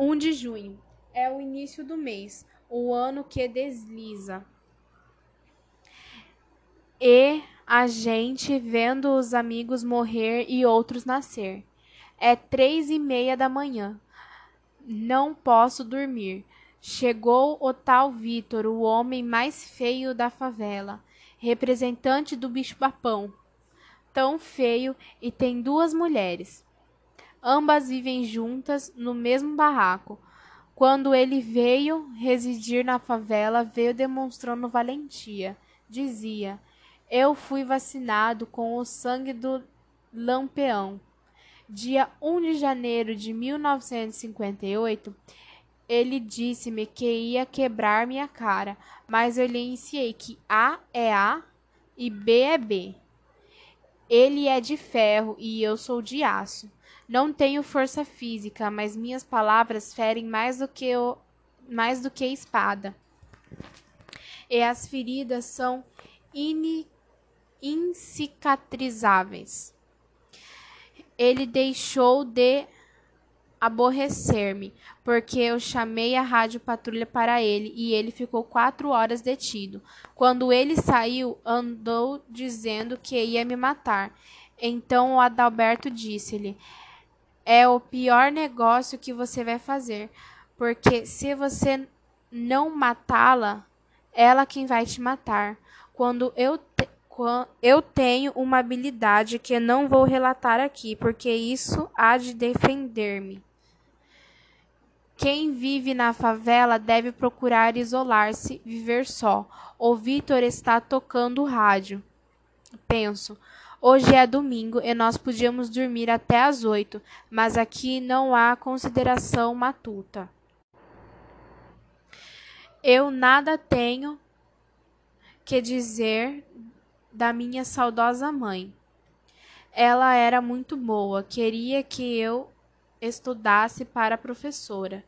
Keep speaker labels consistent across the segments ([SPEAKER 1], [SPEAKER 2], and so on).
[SPEAKER 1] 1 de junho. É o início do mês, o ano que desliza. E a gente vendo os amigos morrer e outros nascer. É três e meia da manhã. Não posso dormir. Chegou o tal Vitor, o homem mais feio da favela, representante do bicho-papão. Tão feio e tem duas mulheres. Ambas vivem juntas no mesmo barraco. Quando ele veio residir na favela, veio demonstrando valentia. Dizia: Eu fui vacinado com o sangue do lampeão. Dia 1 de janeiro de 1958, ele disse-me que ia quebrar minha cara, mas eu lhe ensinei que A é A e B é B. Ele é de ferro e eu sou de aço. Não tenho força física, mas minhas palavras ferem mais do que o, mais do que espada. E as feridas são in, incicatrizáveis. Ele deixou de aborrecer-me, porque eu chamei a rádio patrulha para ele e ele ficou quatro horas detido. Quando ele saiu, andou dizendo que ia me matar. Então o Adalberto disse-lhe: é o pior negócio que você vai fazer, porque se você não matá-la, ela quem vai te matar. Quando eu te, quando eu tenho uma habilidade que não vou relatar aqui, porque isso há de defender-me. Quem vive na favela deve procurar isolar-se, viver só. O Vitor está tocando o rádio. Penso, Hoje é domingo e nós podíamos dormir até às oito, mas aqui não há consideração matuta. Eu nada tenho que dizer da minha saudosa mãe. Ela era muito boa, queria que eu estudasse para professora.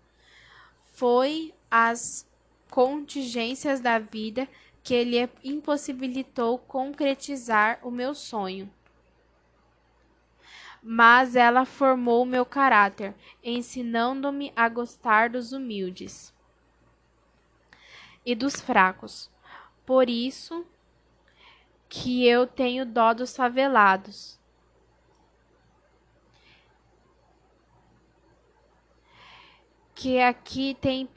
[SPEAKER 1] Foi as contingências da vida que lhe impossibilitou concretizar o meu sonho. Mas ela formou meu caráter, ensinando-me a gostar dos humildes e dos fracos. Por isso que eu tenho dó dos favelados. Que aqui tem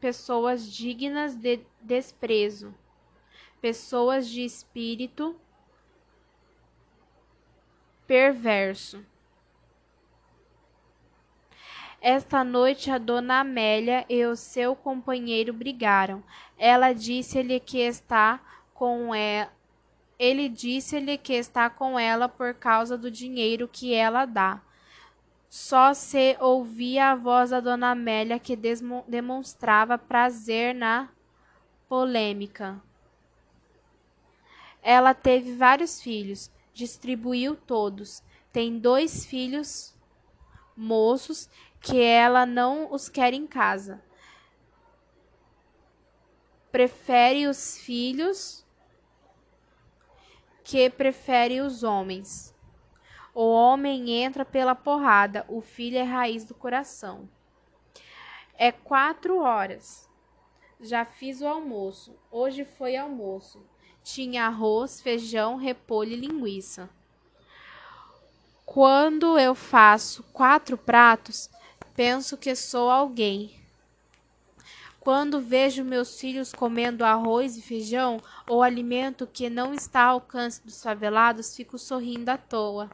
[SPEAKER 1] pessoas dignas de desprezo, pessoas de espírito perverso. Esta noite a dona Amélia e o seu companheiro brigaram. Ela disse-lhe que está com ela. Ele disse-lhe que está com ela por causa do dinheiro que ela dá. Só se ouvia a voz da dona Amélia que demonstrava prazer na polêmica. Ela teve vários filhos, distribuiu todos. Tem dois filhos moços que ela não os quer em casa. Prefere os filhos que prefere os homens. O homem entra pela porrada, o filho é raiz do coração. É quatro horas. Já fiz o almoço. Hoje foi almoço. Tinha arroz, feijão, repolho e linguiça. Quando eu faço quatro pratos, penso que sou alguém. Quando vejo meus filhos comendo arroz e feijão, ou alimento que não está ao alcance dos favelados, fico sorrindo à toa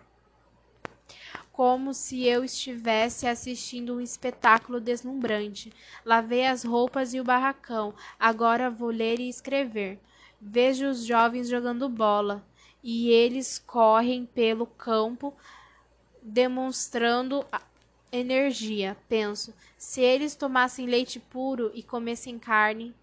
[SPEAKER 1] como se eu estivesse assistindo um espetáculo deslumbrante. Lavei as roupas e o barracão. Agora vou ler e escrever. Vejo os jovens jogando bola e eles correm pelo campo demonstrando energia. Penso, se eles tomassem leite puro e comessem carne,